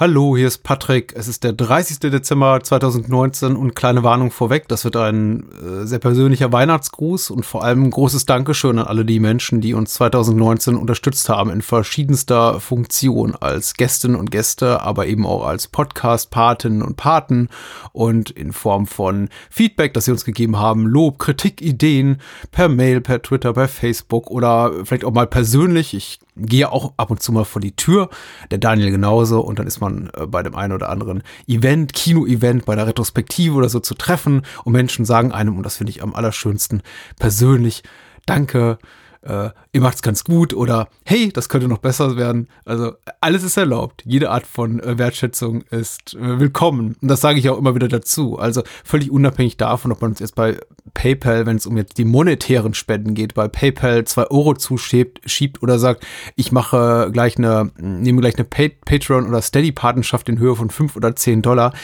Hallo, hier ist Patrick. Es ist der 30. Dezember 2019 und kleine Warnung vorweg. Das wird ein äh, sehr persönlicher Weihnachtsgruß und vor allem ein großes Dankeschön an alle die Menschen, die uns 2019 unterstützt haben in verschiedenster Funktion als Gästinnen und Gäste, aber eben auch als Podcast-Patinnen und Paten und in Form von Feedback, das sie uns gegeben haben, Lob, Kritik, Ideen per Mail, per Twitter, per Facebook oder vielleicht auch mal persönlich. Ich gehe auch ab und zu mal vor die Tür, der Daniel genauso und dann ist man äh, bei dem einen oder anderen Event, Kino-Event, bei der Retrospektive oder so zu treffen und Menschen sagen einem, und das finde ich am allerschönsten, persönlich, danke, äh, ihr macht's ganz gut oder hey, das könnte noch besser werden. Also alles ist erlaubt. Jede Art von äh, Wertschätzung ist äh, willkommen. Und das sage ich auch immer wieder dazu. Also völlig unabhängig davon, ob man uns jetzt bei PayPal, wenn es um jetzt die monetären Spenden geht, bei PayPal zwei Euro zuschiebt schiebt oder sagt, ich mache gleich eine, nehme gleich eine Patreon oder Steady-Patenschaft in Höhe von fünf oder zehn Dollar.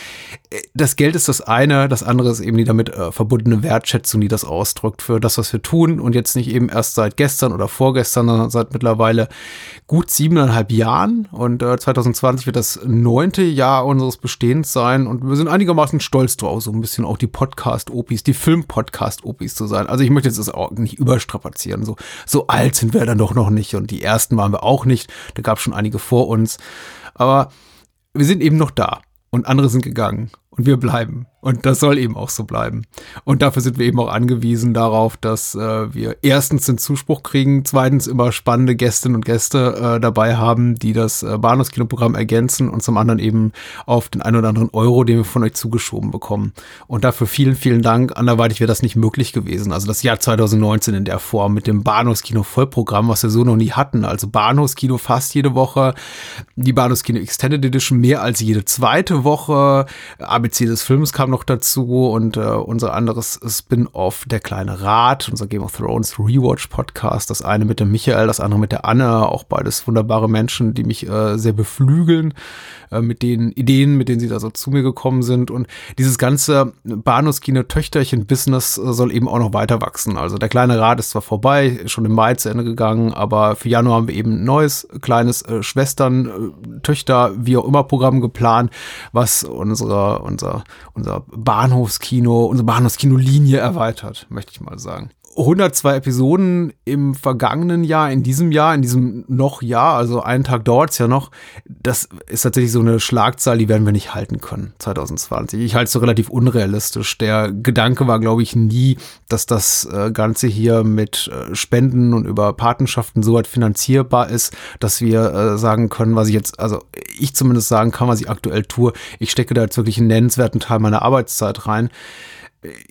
Äh, das Geld ist das eine, das andere ist eben die damit äh, verbundene Wertschätzung, die das ausdrückt für das, was wir tun und jetzt nicht eben erst seit gestern oder vorgestern, seit mittlerweile gut siebeneinhalb Jahren. Und äh, 2020 wird das neunte Jahr unseres Bestehens sein. Und wir sind einigermaßen stolz drauf, so ein bisschen auch die Podcast-Opis, die Film-Podcast-Opis zu sein. Also ich möchte jetzt das auch nicht überstrapazieren, so, so alt sind wir dann doch noch nicht und die ersten waren wir auch nicht, da gab es schon einige vor uns, aber wir sind eben noch da und andere sind gegangen und wir bleiben. Und das soll eben auch so bleiben. Und dafür sind wir eben auch angewiesen darauf, dass äh, wir erstens den Zuspruch kriegen, zweitens immer spannende Gästinnen und Gäste äh, dabei haben, die das äh, Bahnhofskinoprogramm ergänzen und zum anderen eben auf den einen oder anderen Euro, den wir von euch zugeschoben bekommen. Und dafür vielen, vielen Dank. Anderweitig wäre das nicht möglich gewesen. Also das Jahr 2019 in der Form mit dem Bahnhofskino Vollprogramm, was wir so noch nie hatten. Also Bahnhofskino fast jede Woche, die Bahnhofskino Extended Edition mehr als jede zweite Woche. ABC des Films kam noch dazu und äh, unser anderes Spin-off, Der kleine Rat, unser Game of Thrones Rewatch Podcast. Das eine mit dem Michael, das andere mit der Anne. Auch beides wunderbare Menschen, die mich äh, sehr beflügeln äh, mit den Ideen, mit denen sie da so zu mir gekommen sind. Und dieses ganze Bahnhofskino-Töchterchen-Business äh, soll eben auch noch weiter wachsen. Also der kleine Rat ist zwar vorbei, schon im Mai zu Ende gegangen, aber für Januar haben wir eben ein neues kleines äh, Schwestern, äh, Töchter, wie auch immer Programm geplant, was unsere, unser, unser Bahnhofskino, unsere Bahnhofskino-Linie erweitert, möchte ich mal sagen. 102 Episoden im vergangenen Jahr, in diesem Jahr, in diesem noch Jahr, also einen Tag dauert's ja noch. Das ist tatsächlich so eine Schlagzahl, die werden wir nicht halten können, 2020. Ich halte es so relativ unrealistisch. Der Gedanke war, glaube ich, nie, dass das äh, Ganze hier mit äh, Spenden und über Patenschaften so weit finanzierbar ist, dass wir äh, sagen können, was ich jetzt, also ich zumindest sagen kann, was ich aktuell tue. Ich stecke da jetzt wirklich einen nennenswerten Teil meiner Arbeitszeit rein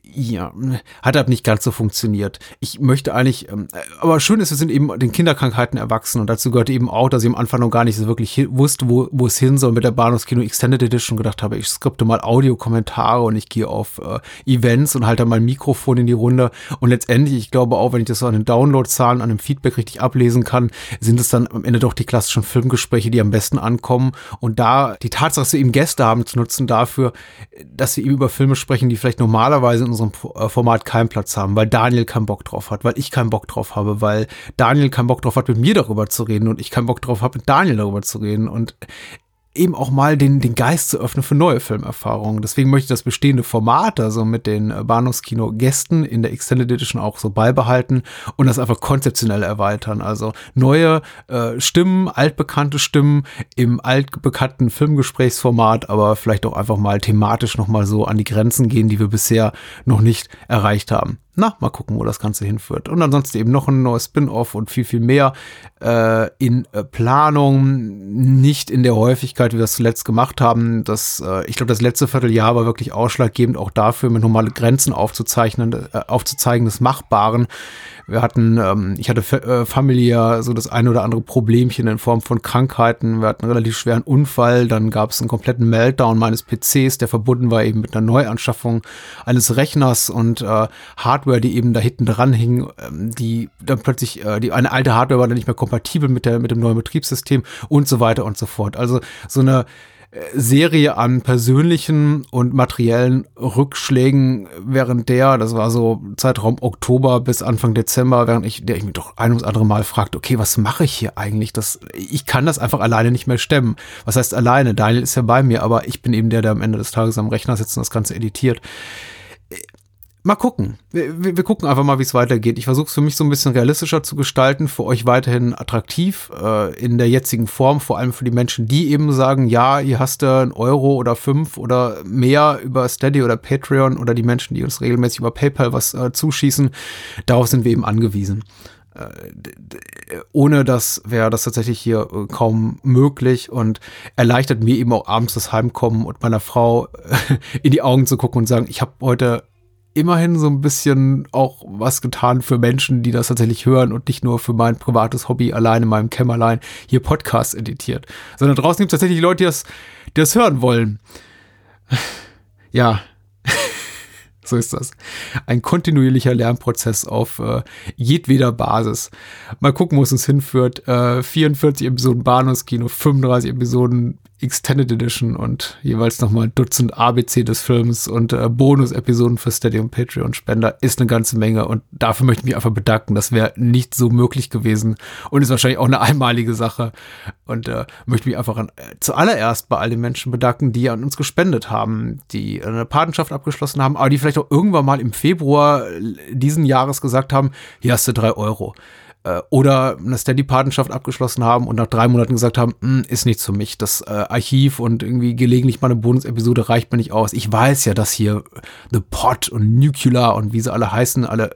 ja, hat halt nicht ganz so funktioniert. Ich möchte eigentlich, ähm, aber schön ist, wir sind eben den Kinderkrankheiten erwachsen und dazu gehört eben auch, dass ich am Anfang noch gar nicht so wirklich wusste, wo, wo es hin soll mit der Bahnhofskino Extended Edition gedacht habe, ich skripte mal Audiokommentare und ich gehe auf äh, Events und halte mein Mikrofon in die Runde und letztendlich, ich glaube auch, wenn ich das so an den Downloadzahlen, an dem Feedback richtig ablesen kann, sind es dann am Ende doch die klassischen Filmgespräche, die am besten ankommen und da die Tatsache, dass wir eben Gäste haben, zu nutzen dafür, dass wir eben über Filme sprechen, die vielleicht normalerweise in unserem unserem äh, Format keinen Platz haben, weil Daniel keinen Bock drauf hat, weil ich keinen Bock drauf habe, weil Daniel keinen Bock drauf hat, mit mir darüber zu reden und ich keinen Bock drauf habe, mit Daniel darüber zu reden. Und eben auch mal den, den Geist zu öffnen für neue Filmerfahrungen. Deswegen möchte ich das bestehende Format, also mit den äh, Bahnhofskino-Gästen in der Extended Edition auch so beibehalten und das einfach konzeptionell erweitern. Also neue äh, Stimmen, altbekannte Stimmen im altbekannten Filmgesprächsformat, aber vielleicht auch einfach mal thematisch nochmal so an die Grenzen gehen, die wir bisher noch nicht erreicht haben na, mal gucken, wo das Ganze hinführt. Und ansonsten eben noch ein neues Spin-off und viel, viel mehr äh, in äh, Planung, nicht in der Häufigkeit, wie wir es zuletzt gemacht haben. Das, äh, ich glaube, das letzte Vierteljahr war wirklich ausschlaggebend auch dafür, mit normale Grenzen aufzuzeichnen, äh, aufzuzeigen des Machbaren. Wir hatten, ähm, ich hatte äh, familiär so das ein oder andere Problemchen in Form von Krankheiten. Wir hatten einen relativ schweren Unfall. Dann gab es einen kompletten Meltdown meines PCs, der verbunden war eben mit einer Neuanschaffung eines Rechners und äh, Hardware, die eben da hinten dran hing, ähm, die dann plötzlich, äh, die eine alte Hardware war dann nicht mehr kompatibel mit der mit dem neuen Betriebssystem und so weiter und so fort. Also so eine Serie an persönlichen und materiellen Rückschlägen während der, das war so Zeitraum Oktober bis Anfang Dezember, während ich, der ich mich doch ein ums andere Mal fragte, okay, was mache ich hier eigentlich? Das, ich kann das einfach alleine nicht mehr stemmen. Was heißt alleine? Daniel ist ja bei mir, aber ich bin eben der, der am Ende des Tages am Rechner sitzt und das Ganze editiert mal gucken. Wir, wir, gucken einfach mal, wie es weitergeht. Ich versuche es für mich so ein bisschen realistischer zu gestalten, für euch weiterhin attraktiv äh, in der jetzigen Form, vor allem für die Menschen, die eben sagen, ja, hier hast du einen Euro oder fünf oder mehr über Steady oder Patreon oder die Menschen, die uns regelmäßig über PayPal was äh, zuschießen. Darauf sind wir eben angewiesen. Äh, ohne das wäre das tatsächlich hier äh, kaum möglich und erleichtert mir eben auch abends das Heimkommen und meiner Frau in die Augen zu gucken und sagen, ich habe heute immerhin so ein bisschen auch was getan für Menschen, die das tatsächlich hören und nicht nur für mein privates Hobby allein in meinem Kämmerlein hier Podcasts editiert. Sondern draußen gibt es tatsächlich Leute, die das, die das hören wollen. Ja. so ist das. Ein kontinuierlicher Lernprozess auf äh, jedweder Basis. Mal gucken, wo es uns hinführt. Äh, 44 Episoden Bahnhofskino, 35 Episoden Extended Edition und jeweils nochmal Dutzend ABC des Films und äh, Bonus-Episoden für Steady und Patreon-Spender ist eine ganze Menge und dafür möchte ich mich einfach bedanken. Das wäre nicht so möglich gewesen und ist wahrscheinlich auch eine einmalige Sache und äh, möchte mich einfach an, äh, zuallererst bei all den Menschen bedanken, die an uns gespendet haben, die eine Patenschaft abgeschlossen haben, aber die vielleicht auch irgendwann mal im Februar diesen Jahres gesagt haben, hier hast du drei Euro äh, oder eine Steady-Patenschaft abgeschlossen haben und nach drei Monaten gesagt haben, hm, ist nichts für mich. Das äh, Archiv und irgendwie gelegentlich mal eine Bonus-Episode reicht mir nicht aus. Ich weiß ja, dass hier The Pod und Nuclear und wie sie alle heißen, alle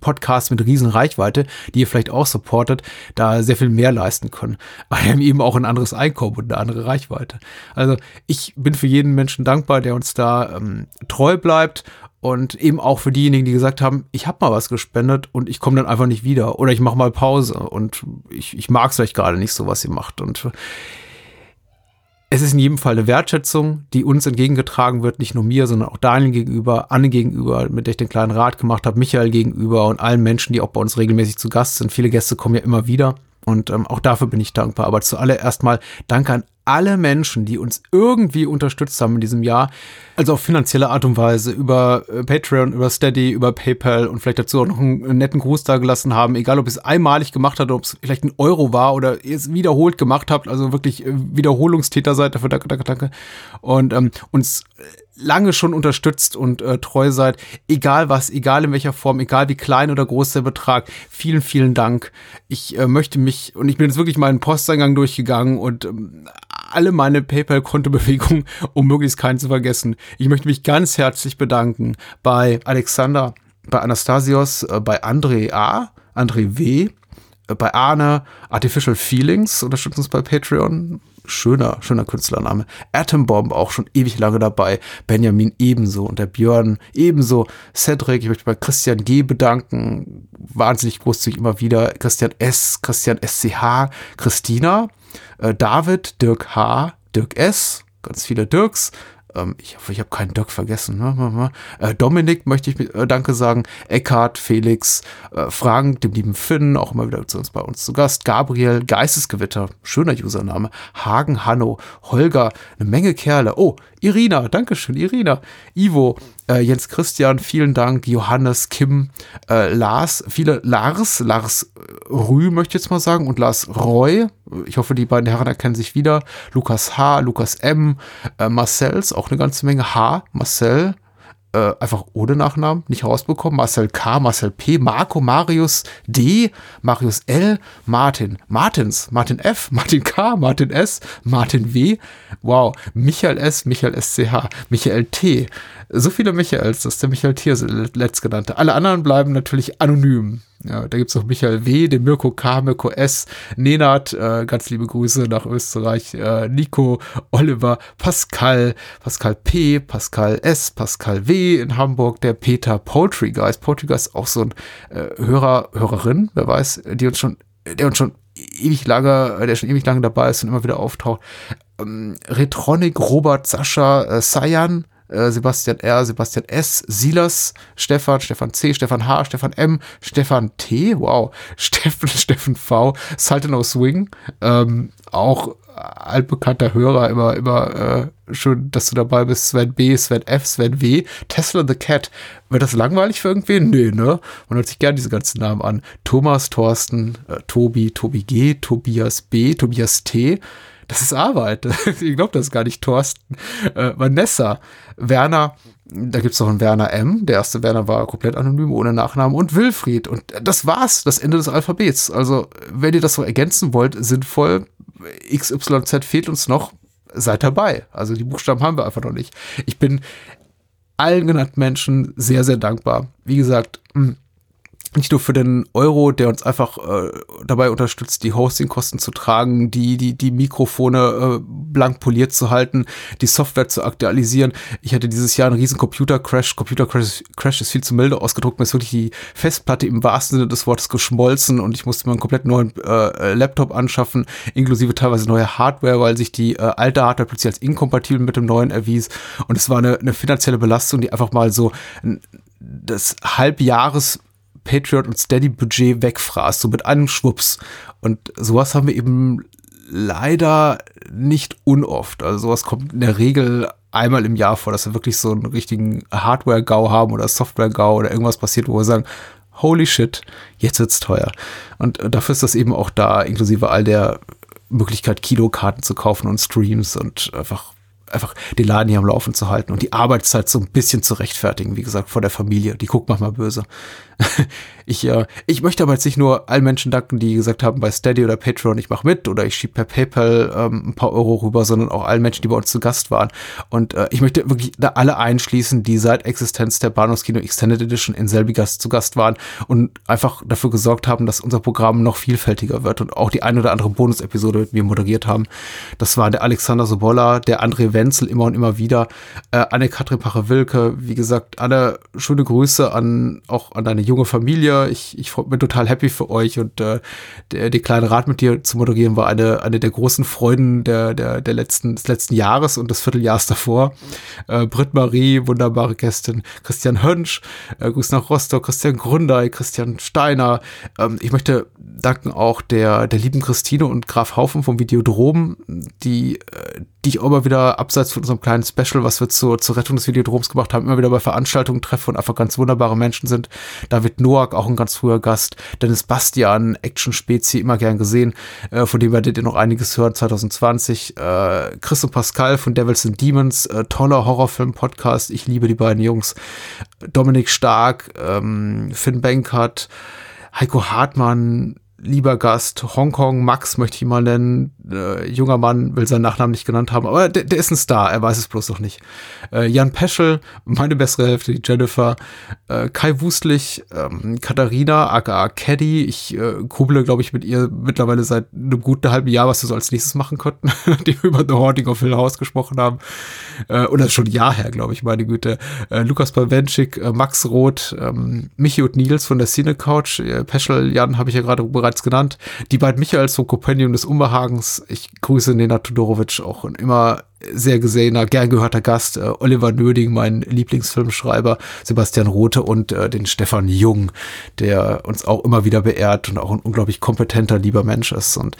Podcasts mit riesen Reichweite, die ihr vielleicht auch supportet, da sehr viel mehr leisten können. Aber haben eben auch ein anderes Einkommen und eine andere Reichweite. Also ich bin für jeden Menschen dankbar, der uns da ähm, treu bleibt und eben auch für diejenigen, die gesagt haben, ich habe mal was gespendet und ich komme dann einfach nicht wieder oder ich mache mal Pause und ich, ich mag es vielleicht gerade nicht so, was ihr macht. Und es ist in jedem Fall eine Wertschätzung, die uns entgegengetragen wird, nicht nur mir, sondern auch Daniel gegenüber, Anne gegenüber, mit der ich den kleinen Rat gemacht habe, Michael gegenüber und allen Menschen, die auch bei uns regelmäßig zu Gast sind. Viele Gäste kommen ja immer wieder. Und ähm, auch dafür bin ich dankbar. Aber zuallererst mal danke an alle Menschen, die uns irgendwie unterstützt haben in diesem Jahr, also auf finanzielle Art und Weise, über äh, Patreon, über Steady, über PayPal und vielleicht dazu auch noch einen netten Gruß da gelassen haben, egal ob es einmalig gemacht hat, ob es vielleicht ein Euro war oder ihr es wiederholt gemacht habt, also wirklich äh, Wiederholungstäter seid, dafür danke, danke, danke. Und ähm, uns lange schon unterstützt und äh, treu seid, egal was, egal in welcher Form, egal wie klein oder groß der Betrag. Vielen, vielen Dank. Ich äh, möchte mich, und ich bin jetzt wirklich meinen Posteingang durchgegangen und ähm, alle meine PayPal-Kontobewegungen, um möglichst keinen zu vergessen. Ich möchte mich ganz herzlich bedanken bei Alexander, bei Anastasios, äh, bei André A., André W., äh, bei Arne, Artificial Feelings, unterstützt uns bei Patreon, schöner, schöner Künstlername. Atombomb auch schon ewig lange dabei. Benjamin ebenso und der Björn ebenso. Cedric, ich möchte bei Christian G. bedanken. Wahnsinnig großzügig immer wieder. Christian S., Christian SCH, Christina, äh, David, Dirk H., Dirk S., ganz viele Dirks, ähm, ich hoffe, ich habe keinen Dirk vergessen. Ne? Äh, Dominik möchte ich mit, äh, Danke sagen. Eckhard, Felix, äh, Frank, dem lieben Finn, auch immer wieder zu uns bei uns zu Gast. Gabriel, Geistesgewitter, schöner Username. Hagen, Hanno, Holger, eine Menge Kerle. Oh, Irina, Dankeschön, Irina. Ivo, äh, Jens Christian, vielen Dank. Johannes, Kim, äh, Lars, viele Lars, Lars Rü möchte ich jetzt mal sagen und Lars Roy. Ich hoffe, die beiden Herren erkennen sich wieder. Lukas H., Lukas M., äh, Marcells, auch eine ganze Menge H., Marcel, äh, einfach ohne Nachnamen nicht rausbekommen. Marcel K., Marcel P., Marco, Marius D., Marius L., Martin, Martins, Martin F., Martin K., Martin S., Martin W., wow, Michael S., Michael SCH, Michael T., so viele Michaels, das ist der Michael Thierse, letztgenannte. Alle anderen bleiben natürlich anonym. Ja, da gibt's noch Michael W., den Mirko K., Mirko S., Nenad, äh, ganz liebe Grüße nach Österreich, äh, Nico, Oliver, Pascal, Pascal P., Pascal S., Pascal W. in Hamburg, der Peter Poultry Guys. Poultry Guys auch so ein äh, Hörer, Hörerin, wer weiß, die uns schon, der uns schon ewig lange, der schon ewig lange dabei ist und immer wieder auftaucht. Ähm, Retronic, Robert, Sascha, äh, Sayan, äh, Sebastian R., Sebastian S., Silas, Stefan, Stefan C., Stefan H., Stefan M., Stefan T., wow, Steffen, Steffen V., of Swing, ähm, auch altbekannter Hörer immer, immer äh, schön, dass du dabei bist. Sven B, Sven F, Sven W. Tesla the Cat. Wird das langweilig für irgendwen? Nee, ne? Man hört sich gern diese ganzen Namen an. Thomas, Thorsten, äh, Tobi, Tobi G, Tobias B, Tobias T. Das ist Arbeit. ich glaube, das gar nicht Thorsten. Äh, Vanessa, Werner, da gibt's noch einen Werner M. Der erste Werner war komplett anonym, ohne Nachnamen. Und Wilfried. Und das war's, das Ende des Alphabets. Also, wenn ihr das so ergänzen wollt, sinnvoll, XYZ fehlt uns noch, seid dabei. Also, die Buchstaben haben wir einfach noch nicht. Ich bin allen genannten Menschen sehr, sehr dankbar. Wie gesagt, hm, nicht nur für den Euro, der uns einfach äh, dabei unterstützt, die Hostingkosten zu tragen, die, die, die Mikrofone äh, blank poliert zu halten, die Software zu aktualisieren. Ich hatte dieses Jahr einen riesen Computer-Crash. Computer-Crash Crash ist viel zu milde ausgedruckt. Mir ist wirklich die Festplatte im wahrsten Sinne des Wortes geschmolzen und ich musste mir einen komplett neuen äh, Laptop anschaffen, inklusive teilweise neue Hardware, weil sich die äh, alte Hardware plötzlich als inkompatibel mit dem neuen erwies. Und es war eine, eine finanzielle Belastung, die einfach mal so das Halbjahres Patriot und Steady Budget wegfraßt, so mit einem Schwupps. Und sowas haben wir eben leider nicht unoft. Also sowas kommt in der Regel einmal im Jahr vor, dass wir wirklich so einen richtigen Hardware-GAU haben oder Software-GAU oder irgendwas passiert, wo wir sagen, holy shit, jetzt wird's teuer. Und dafür ist das eben auch da, inklusive all der Möglichkeit, Kilokarten zu kaufen und Streams und einfach einfach den Laden hier am Laufen zu halten und die Arbeitszeit so ein bisschen zu rechtfertigen, wie gesagt, vor der Familie. Die guckt manchmal böse. ich, äh, ich möchte aber jetzt nicht nur allen Menschen danken, die gesagt haben, bei Steady oder Patreon, ich mache mit oder ich schiebe per PayPal ähm, ein paar Euro rüber, sondern auch allen Menschen, die bei uns zu Gast waren. Und äh, ich möchte wirklich da alle einschließen, die seit Existenz der Bahnhofskino Extended Edition in Selbigast zu Gast waren und einfach dafür gesorgt haben, dass unser Programm noch vielfältiger wird und auch die ein oder andere Bonus-Episode mit mir moderiert haben. Das war der Alexander Sobolla, der André Wenzel immer und immer wieder, äh, Anne-Katrin Pache-Wilke, wie gesagt, alle schöne Grüße an auch an deine junge Familie. Ich, ich bin total happy für euch und äh, der, die kleine Rat mit dir zu moderieren war eine, eine der großen Freuden der, der, der letzten, des letzten Jahres und des Vierteljahres davor. Äh, Britt Marie, wunderbare Gästin, Christian Hönsch, äh, Gruß nach Rostock, Christian Gründey, Christian Steiner. Ähm, ich möchte danken auch der, der lieben Christine und Graf Haufen vom Videodrom, die, äh, die ich auch immer wieder abseits von unserem kleinen Special, was wir zur, zur Rettung des Videodroms gemacht haben, immer wieder bei Veranstaltungen treffe und einfach ganz wunderbare Menschen sind. David Noack, auch ein ganz früher Gast. Dennis Bastian, Action-Spezi, immer gern gesehen. Äh, von dem werdet ihr noch einiges hören 2020. Äh, Chris und Pascal von Devils and Demons, äh, toller Horrorfilm-Podcast. Ich liebe die beiden Jungs. Dominik Stark, ähm, Finn Bankert, Heiko Hartmann, lieber Gast, Hongkong, Max möchte ich mal nennen, äh, junger Mann, will seinen Nachnamen nicht genannt haben, aber der, der ist ein Star, er weiß es bloß noch nicht. Äh, Jan Peschel, meine bessere Hälfte, die Jennifer, äh, Kai Wustlich, ähm, Katharina, aka Caddy, ich äh, kuble, glaube ich, mit ihr mittlerweile seit einem guten halben Jahr, was wir so als nächstes machen könnten, die wir über The Haunting of Hill House gesprochen haben. Äh, ist schon ein Jahr her, glaube ich, meine Güte. Äh, Lukas Bawenschik, äh, Max Roth, ähm, Michi und Nils von der Cine Couch, äh, Peschel, Jan habe ich ja gerade bereits genannt, die beiden Michaels vom Kompendium des Unbehagens, ich grüße Nena Tudorovic, auch ein immer sehr gesehener, gern gehörter Gast, äh, Oliver Nöding, mein Lieblingsfilmschreiber, Sebastian Rothe und äh, den Stefan Jung, der uns auch immer wieder beehrt und auch ein unglaublich kompetenter, lieber Mensch ist. Und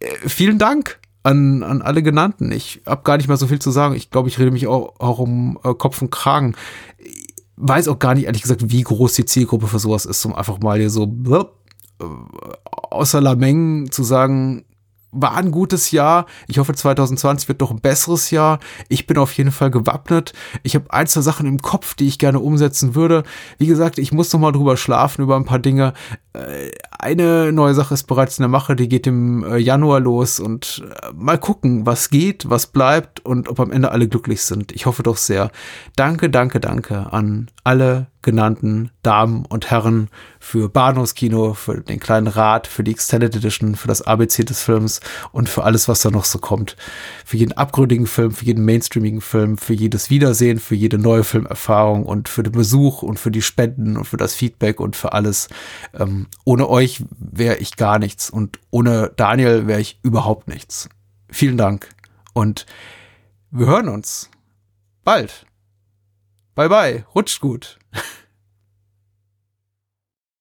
äh, vielen Dank an, an alle genannten. Ich habe gar nicht mehr so viel zu sagen. Ich glaube, ich rede mich auch, auch um äh, Kopf und Kragen. Ich weiß auch gar nicht, ehrlich gesagt, wie groß die Zielgruppe für sowas ist, um einfach mal hier so äh, außer Lameng zu sagen, war ein gutes Jahr. Ich hoffe, 2020 wird doch ein besseres Jahr. Ich bin auf jeden Fall gewappnet. Ich habe ein, zwei Sachen im Kopf, die ich gerne umsetzen würde. Wie gesagt, ich muss noch mal drüber schlafen über ein paar Dinge. Äh, eine neue Sache ist bereits in der Mache, die geht im äh, Januar los und äh, mal gucken, was geht, was bleibt und ob am Ende alle glücklich sind. Ich hoffe doch sehr. Danke, danke, danke an alle genannten Damen und Herren für Bahnhofskino, für den kleinen Rat, für die Extended Edition, für das ABC des Films und für alles, was da noch so kommt. Für jeden abgründigen Film, für jeden mainstreamigen Film, für jedes Wiedersehen, für jede neue Filmerfahrung und für den Besuch und für die Spenden und für das Feedback und für alles. Ohne euch wäre ich gar nichts und ohne Daniel wäre ich überhaupt nichts. Vielen Dank und wir hören uns bald. Bye bye, rutscht gut.